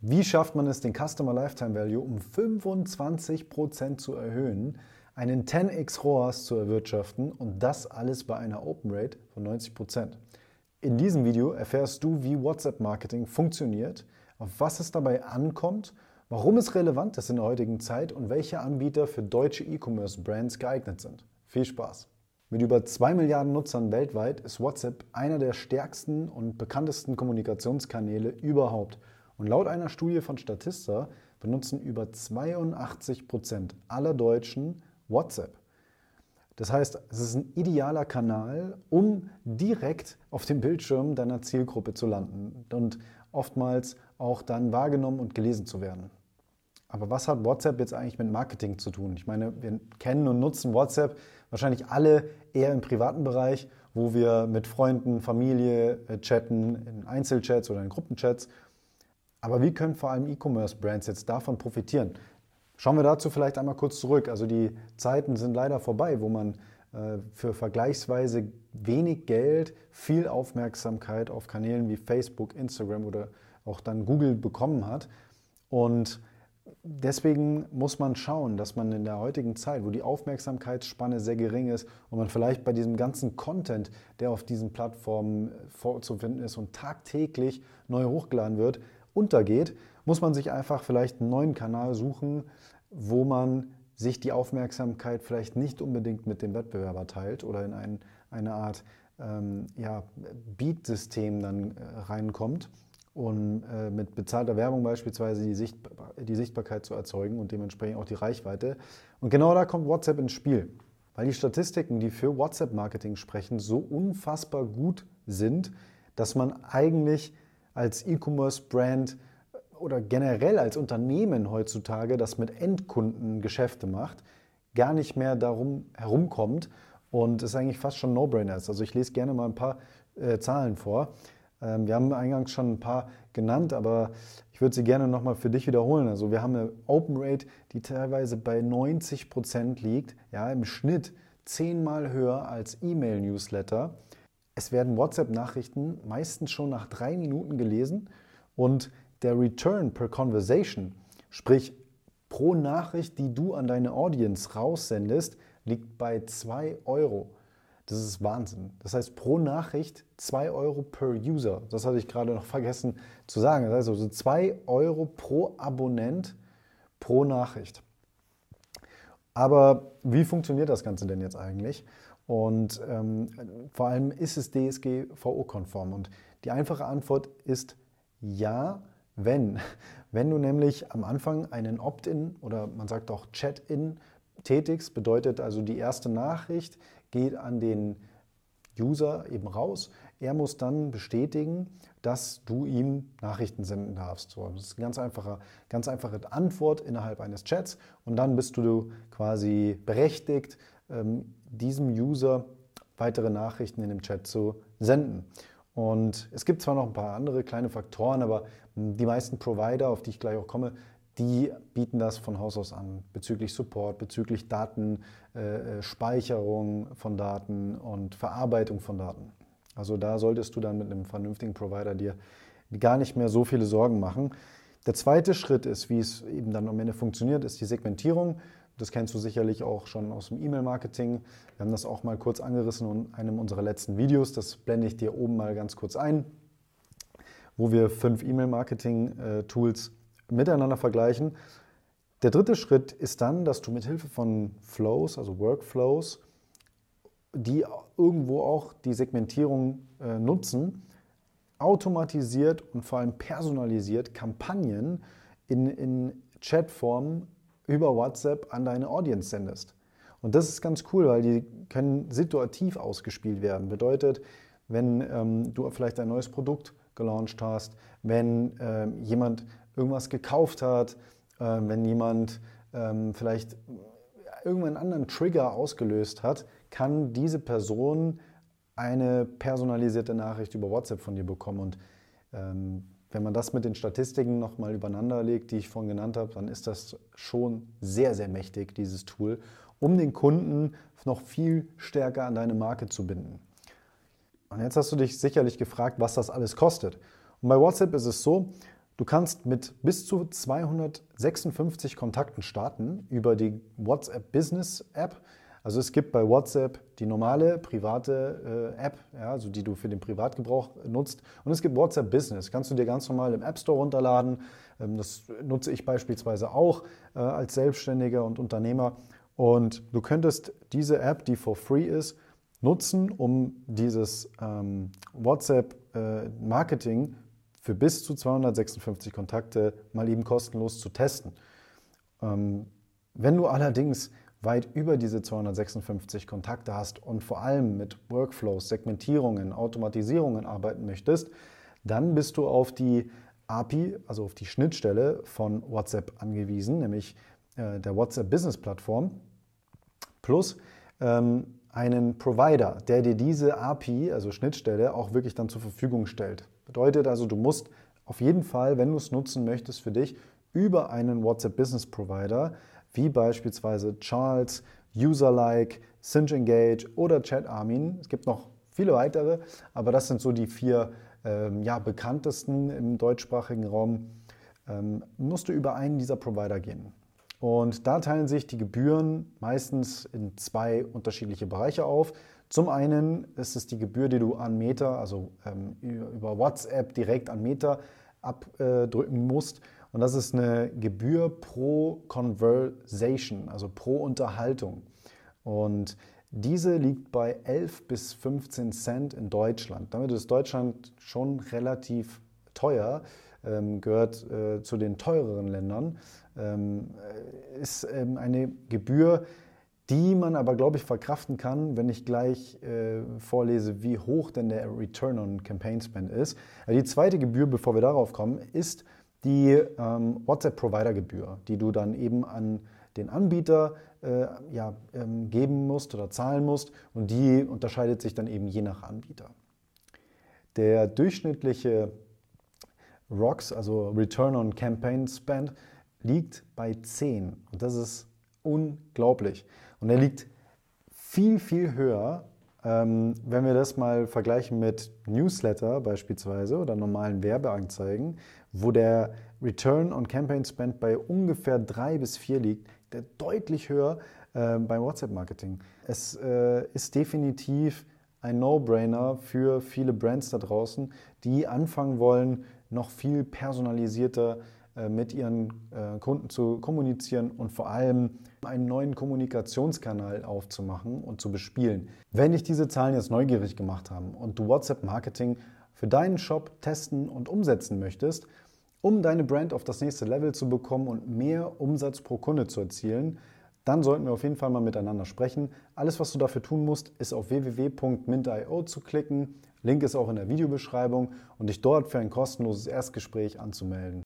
Wie schafft man es, den Customer Lifetime Value um 25% zu erhöhen, einen 10x ROAS zu erwirtschaften und das alles bei einer Open Rate von 90%? In diesem Video erfährst du, wie WhatsApp-Marketing funktioniert, auf was es dabei ankommt, warum es relevant ist in der heutigen Zeit und welche Anbieter für deutsche E-Commerce-Brands geeignet sind. Viel Spaß! Mit über 2 Milliarden Nutzern weltweit ist WhatsApp einer der stärksten und bekanntesten Kommunikationskanäle überhaupt – und laut einer Studie von Statista benutzen über 82 Prozent aller Deutschen WhatsApp. Das heißt, es ist ein idealer Kanal, um direkt auf dem Bildschirm deiner Zielgruppe zu landen und oftmals auch dann wahrgenommen und gelesen zu werden. Aber was hat WhatsApp jetzt eigentlich mit Marketing zu tun? Ich meine, wir kennen und nutzen WhatsApp wahrscheinlich alle eher im privaten Bereich, wo wir mit Freunden, Familie äh, chatten, in Einzelchats oder in Gruppenchats aber wie können vor allem E-Commerce-Brands jetzt davon profitieren? Schauen wir dazu vielleicht einmal kurz zurück. Also die Zeiten sind leider vorbei, wo man äh, für vergleichsweise wenig Geld viel Aufmerksamkeit auf Kanälen wie Facebook, Instagram oder auch dann Google bekommen hat. Und deswegen muss man schauen, dass man in der heutigen Zeit, wo die Aufmerksamkeitsspanne sehr gering ist und man vielleicht bei diesem ganzen Content, der auf diesen Plattformen vorzufinden ist und tagtäglich neu hochgeladen wird, untergeht, muss man sich einfach vielleicht einen neuen Kanal suchen, wo man sich die Aufmerksamkeit vielleicht nicht unbedingt mit dem Wettbewerber teilt oder in ein, eine Art ähm, ja, Beat-System dann äh, reinkommt und äh, mit bezahlter Werbung beispielsweise die, Sichtbar die Sichtbarkeit zu erzeugen und dementsprechend auch die Reichweite. Und genau da kommt WhatsApp ins Spiel, weil die Statistiken, die für WhatsApp-Marketing sprechen, so unfassbar gut sind, dass man eigentlich als E-Commerce-Brand oder generell als Unternehmen heutzutage, das mit Endkunden Geschäfte macht, gar nicht mehr darum herumkommt und es eigentlich fast schon No-Brainer ist. Also ich lese gerne mal ein paar äh, Zahlen vor. Ähm, wir haben eingangs schon ein paar genannt, aber ich würde sie gerne nochmal für dich wiederholen. Also wir haben eine Open Rate, die teilweise bei 90 Prozent liegt, ja, im Schnitt zehnmal höher als E-Mail-Newsletter. Es werden WhatsApp-Nachrichten meistens schon nach drei Minuten gelesen und der Return per Conversation, sprich pro Nachricht, die du an deine Audience raussendest, liegt bei 2 Euro. Das ist Wahnsinn. Das heißt, pro Nachricht 2 Euro per User. Das hatte ich gerade noch vergessen zu sagen. Das heißt also 2 Euro pro Abonnent pro Nachricht. Aber wie funktioniert das Ganze denn jetzt eigentlich? Und ähm, vor allem ist es DSGVO-konform. Und die einfache Antwort ist ja, wenn. Wenn du nämlich am Anfang einen Opt-in oder man sagt auch Chat-in tätigst, bedeutet also die erste Nachricht geht an den User eben raus. Er muss dann bestätigen, dass du ihm Nachrichten senden darfst. So, das ist eine ganz einfache, ganz einfache Antwort innerhalb eines Chats und dann bist du quasi berechtigt, diesem User weitere Nachrichten in dem Chat zu senden. Und es gibt zwar noch ein paar andere kleine Faktoren, aber die meisten Provider, auf die ich gleich auch komme, die bieten das von Haus aus an bezüglich Support, bezüglich Datenspeicherung äh, von Daten und Verarbeitung von Daten. Also da solltest du dann mit einem vernünftigen Provider dir gar nicht mehr so viele Sorgen machen. Der zweite Schritt ist, wie es eben dann am Ende funktioniert, ist die Segmentierung. Das kennst du sicherlich auch schon aus dem E-Mail-Marketing. Wir haben das auch mal kurz angerissen in einem unserer letzten Videos. Das blende ich dir oben mal ganz kurz ein, wo wir fünf E-Mail-Marketing-Tools miteinander vergleichen. Der dritte Schritt ist dann, dass du mit Hilfe von Flows, also Workflows, die irgendwo auch die Segmentierung äh, nutzen, automatisiert und vor allem personalisiert Kampagnen in, in Chatform über WhatsApp an deine Audience sendest. Und das ist ganz cool, weil die können situativ ausgespielt werden. Bedeutet, wenn ähm, du vielleicht ein neues Produkt gelauncht hast, wenn ähm, jemand irgendwas gekauft hat, äh, wenn jemand ähm, vielleicht irgendeinen anderen Trigger ausgelöst hat, kann diese Person eine personalisierte Nachricht über WhatsApp von dir bekommen. Und ähm, wenn man das mit den Statistiken nochmal übereinander legt, die ich vorhin genannt habe, dann ist das schon sehr, sehr mächtig, dieses Tool, um den Kunden noch viel stärker an deine Marke zu binden. Und jetzt hast du dich sicherlich gefragt, was das alles kostet. Und bei WhatsApp ist es so, Du kannst mit bis zu 256 Kontakten starten über die WhatsApp Business App. Also es gibt bei WhatsApp die normale private äh, App, ja, also die du für den Privatgebrauch nutzt. Und es gibt WhatsApp Business. Kannst du dir ganz normal im App Store runterladen. Ähm, das nutze ich beispielsweise auch äh, als Selbstständiger und Unternehmer. Und du könntest diese App, die for free ist, nutzen, um dieses ähm, WhatsApp-Marketing äh, für bis zu 256 Kontakte mal eben kostenlos zu testen. Ähm, wenn du allerdings weit über diese 256 Kontakte hast und vor allem mit Workflows, Segmentierungen, Automatisierungen arbeiten möchtest, dann bist du auf die API, also auf die Schnittstelle von WhatsApp angewiesen, nämlich äh, der WhatsApp Business Plattform, plus ähm, einen Provider, der dir diese API, also Schnittstelle, auch wirklich dann zur Verfügung stellt. Bedeutet also, du musst auf jeden Fall, wenn du es nutzen möchtest für dich, über einen WhatsApp Business Provider, wie beispielsweise Charles, Userlike, Sync Engage oder ChatArmin. Es gibt noch viele weitere, aber das sind so die vier ähm, ja, bekanntesten im deutschsprachigen Raum. Ähm, musst du über einen dieser Provider gehen. Und da teilen sich die Gebühren meistens in zwei unterschiedliche Bereiche auf. Zum einen ist es die Gebühr, die du an Meta, also ähm, über WhatsApp direkt an Meta abdrücken musst. Und das ist eine Gebühr pro Conversation, also pro Unterhaltung. Und diese liegt bei 11 bis 15 Cent in Deutschland. Damit ist Deutschland schon relativ teuer, ähm, gehört äh, zu den teureren Ländern. Ähm, äh, ist ähm, eine Gebühr, die man aber, glaube ich, verkraften kann, wenn ich gleich äh, vorlese, wie hoch denn der Return on Campaign Spend ist. Die zweite Gebühr, bevor wir darauf kommen, ist die ähm, WhatsApp-Provider-Gebühr, die du dann eben an den Anbieter äh, ja, ähm, geben musst oder zahlen musst und die unterscheidet sich dann eben je nach Anbieter. Der durchschnittliche ROX, also Return on Campaign Spend, liegt bei 10 und das ist unglaublich. Und er liegt viel, viel höher, ähm, wenn wir das mal vergleichen mit Newsletter beispielsweise oder normalen Werbeanzeigen, wo der Return on Campaign Spend bei ungefähr 3 bis 4 liegt, der deutlich höher äh, beim WhatsApp-Marketing. Es äh, ist definitiv ein No-Brainer für viele Brands da draußen, die anfangen wollen, noch viel personalisierter mit ihren äh, Kunden zu kommunizieren und vor allem einen neuen Kommunikationskanal aufzumachen und zu bespielen. Wenn dich diese Zahlen jetzt neugierig gemacht haben und du WhatsApp-Marketing für deinen Shop testen und umsetzen möchtest, um deine Brand auf das nächste Level zu bekommen und mehr Umsatz pro Kunde zu erzielen, dann sollten wir auf jeden Fall mal miteinander sprechen. Alles, was du dafür tun musst, ist auf www.mint.io zu klicken. Link ist auch in der Videobeschreibung und dich dort für ein kostenloses Erstgespräch anzumelden.